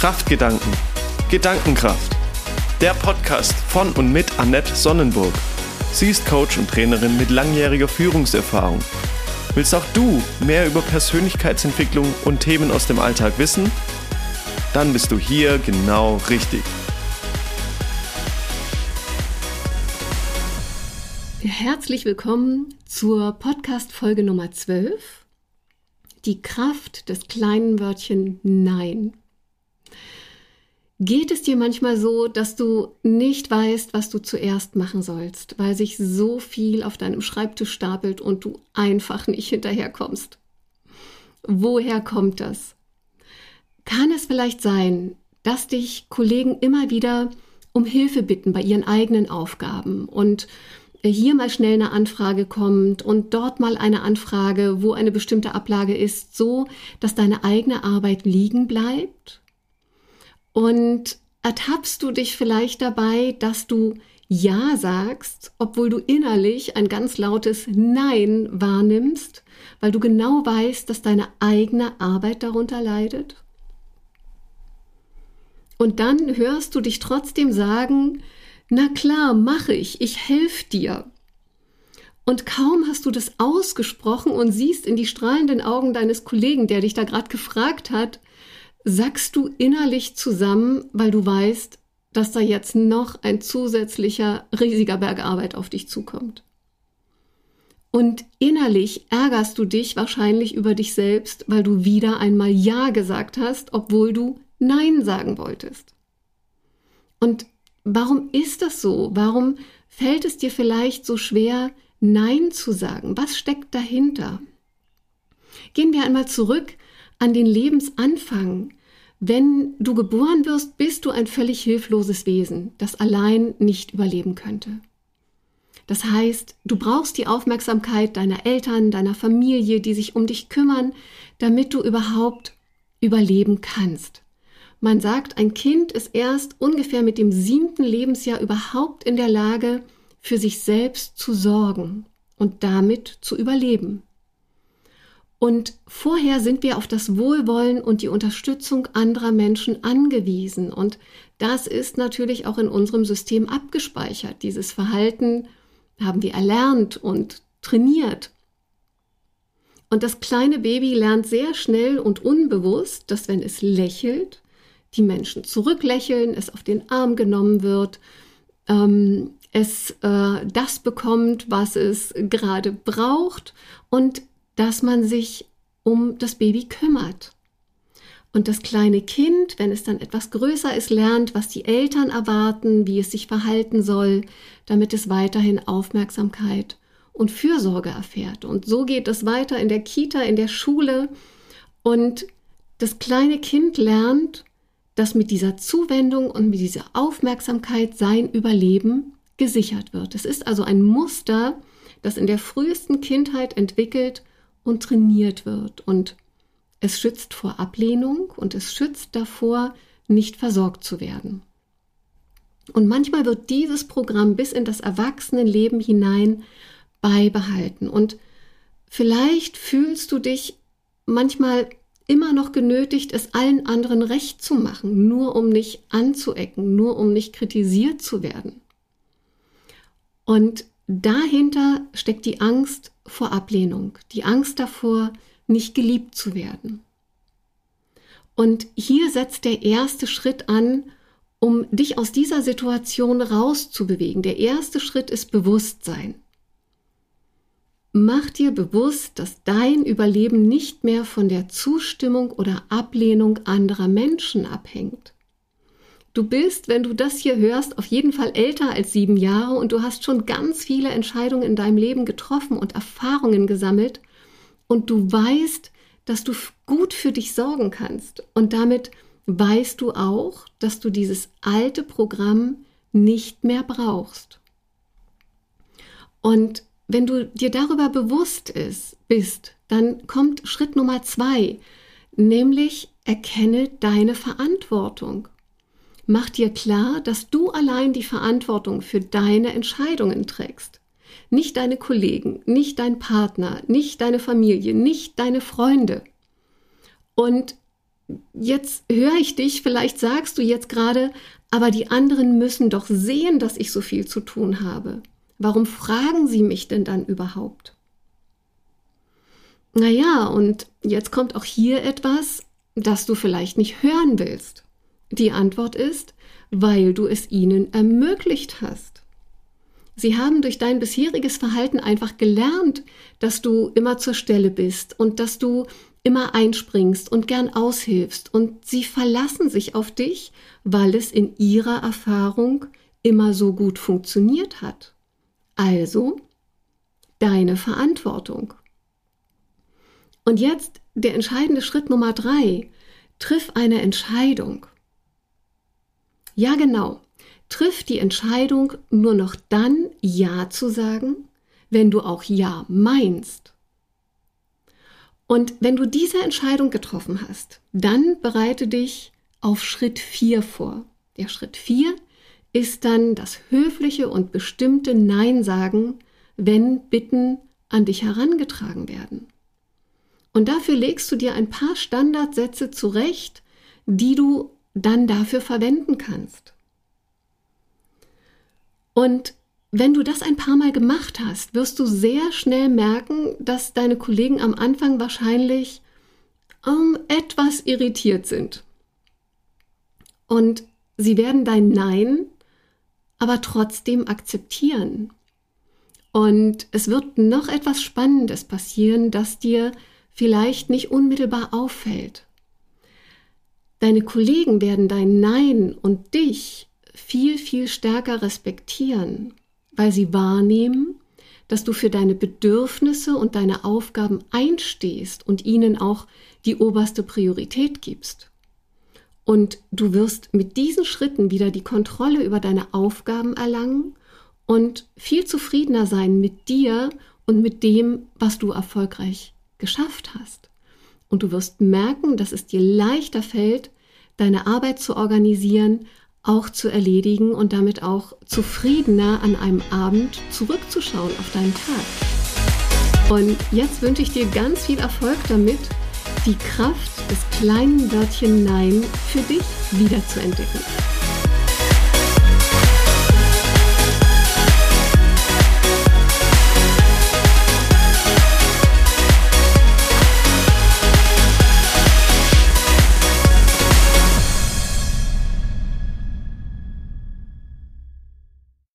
Kraftgedanken. Gedankenkraft. Der Podcast von und mit Annette Sonnenburg. Sie ist Coach und Trainerin mit langjähriger Führungserfahrung. Willst auch du mehr über Persönlichkeitsentwicklung und Themen aus dem Alltag wissen? Dann bist du hier genau richtig. Herzlich willkommen zur Podcast-Folge Nummer 12. Die Kraft des kleinen Wörtchen Nein. Geht es dir manchmal so, dass du nicht weißt, was du zuerst machen sollst, weil sich so viel auf deinem Schreibtisch stapelt und du einfach nicht hinterherkommst? Woher kommt das? Kann es vielleicht sein, dass dich Kollegen immer wieder um Hilfe bitten bei ihren eigenen Aufgaben und hier mal schnell eine Anfrage kommt und dort mal eine Anfrage, wo eine bestimmte Ablage ist, so dass deine eigene Arbeit liegen bleibt? Und ertappst du dich vielleicht dabei, dass du Ja sagst, obwohl du innerlich ein ganz lautes Nein wahrnimmst, weil du genau weißt, dass deine eigene Arbeit darunter leidet? Und dann hörst du dich trotzdem sagen, na klar, mache ich, ich helfe dir. Und kaum hast du das ausgesprochen und siehst in die strahlenden Augen deines Kollegen, der dich da gerade gefragt hat, sackst du innerlich zusammen, weil du weißt, dass da jetzt noch ein zusätzlicher riesiger Berg Arbeit auf dich zukommt. Und innerlich ärgerst du dich wahrscheinlich über dich selbst, weil du wieder einmal Ja gesagt hast, obwohl du Nein sagen wolltest. Und warum ist das so? Warum fällt es dir vielleicht so schwer, Nein zu sagen? Was steckt dahinter? Gehen wir einmal zurück an den Lebensanfang. Wenn du geboren wirst, bist du ein völlig hilfloses Wesen, das allein nicht überleben könnte. Das heißt, du brauchst die Aufmerksamkeit deiner Eltern, deiner Familie, die sich um dich kümmern, damit du überhaupt überleben kannst. Man sagt, ein Kind ist erst ungefähr mit dem siebten Lebensjahr überhaupt in der Lage, für sich selbst zu sorgen und damit zu überleben. Und vorher sind wir auf das Wohlwollen und die Unterstützung anderer Menschen angewiesen. Und das ist natürlich auch in unserem System abgespeichert. Dieses Verhalten haben wir erlernt und trainiert. Und das kleine Baby lernt sehr schnell und unbewusst, dass wenn es lächelt, die Menschen zurücklächeln, es auf den Arm genommen wird, ähm, es äh, das bekommt, was es gerade braucht und dass man sich um das Baby kümmert. Und das kleine Kind, wenn es dann etwas größer ist, lernt, was die Eltern erwarten, wie es sich verhalten soll, damit es weiterhin Aufmerksamkeit und Fürsorge erfährt. Und so geht es weiter in der Kita, in der Schule. Und das kleine Kind lernt, dass mit dieser Zuwendung und mit dieser Aufmerksamkeit sein Überleben gesichert wird. Es ist also ein Muster, das in der frühesten Kindheit entwickelt und trainiert wird. Und es schützt vor Ablehnung und es schützt davor, nicht versorgt zu werden. Und manchmal wird dieses Programm bis in das Erwachsenenleben hinein beibehalten. Und vielleicht fühlst du dich manchmal immer noch genötigt, es allen anderen recht zu machen, nur um nicht anzuecken, nur um nicht kritisiert zu werden. Und dahinter steckt die Angst vor Ablehnung, die Angst davor, nicht geliebt zu werden. Und hier setzt der erste Schritt an, um dich aus dieser Situation rauszubewegen. Der erste Schritt ist Bewusstsein. Mach dir bewusst, dass dein Überleben nicht mehr von der Zustimmung oder Ablehnung anderer Menschen abhängt. Du bist, wenn du das hier hörst, auf jeden Fall älter als sieben Jahre und du hast schon ganz viele Entscheidungen in deinem Leben getroffen und Erfahrungen gesammelt und du weißt, dass du gut für dich sorgen kannst und damit weißt du auch, dass du dieses alte Programm nicht mehr brauchst. Und wenn du dir darüber bewusst ist, bist, dann kommt Schritt Nummer zwei, nämlich erkenne deine Verantwortung. Mach dir klar, dass du allein die Verantwortung für deine Entscheidungen trägst. Nicht deine Kollegen, nicht dein Partner, nicht deine Familie, nicht deine Freunde. Und jetzt höre ich dich, vielleicht sagst du jetzt gerade, aber die anderen müssen doch sehen, dass ich so viel zu tun habe. Warum fragen sie mich denn dann überhaupt? Naja, und jetzt kommt auch hier etwas, das du vielleicht nicht hören willst. Die Antwort ist, weil du es ihnen ermöglicht hast. Sie haben durch dein bisheriges Verhalten einfach gelernt, dass du immer zur Stelle bist und dass du immer einspringst und gern aushilfst und sie verlassen sich auf dich, weil es in ihrer Erfahrung immer so gut funktioniert hat. Also deine Verantwortung. Und jetzt der entscheidende Schritt Nummer drei. Triff eine Entscheidung. Ja, genau. Triff die Entscheidung, nur noch dann Ja zu sagen, wenn du auch Ja meinst. Und wenn du diese Entscheidung getroffen hast, dann bereite dich auf Schritt 4 vor. Der Schritt 4 ist dann das höfliche und bestimmte Nein sagen, wenn Bitten an dich herangetragen werden. Und dafür legst du dir ein paar Standardsätze zurecht, die du dann dafür verwenden kannst. Und wenn du das ein paar Mal gemacht hast, wirst du sehr schnell merken, dass deine Kollegen am Anfang wahrscheinlich um, etwas irritiert sind. Und sie werden dein Nein aber trotzdem akzeptieren. Und es wird noch etwas Spannendes passieren, das dir vielleicht nicht unmittelbar auffällt. Deine Kollegen werden dein Nein und dich viel, viel stärker respektieren, weil sie wahrnehmen, dass du für deine Bedürfnisse und deine Aufgaben einstehst und ihnen auch die oberste Priorität gibst. Und du wirst mit diesen Schritten wieder die Kontrolle über deine Aufgaben erlangen und viel zufriedener sein mit dir und mit dem, was du erfolgreich geschafft hast. Und du wirst merken, dass es dir leichter fällt, deine Arbeit zu organisieren, auch zu erledigen und damit auch zufriedener an einem Abend zurückzuschauen auf deinen Tag. Und jetzt wünsche ich dir ganz viel Erfolg damit, die Kraft des kleinen Wörtchen Nein für dich wiederzuentdecken.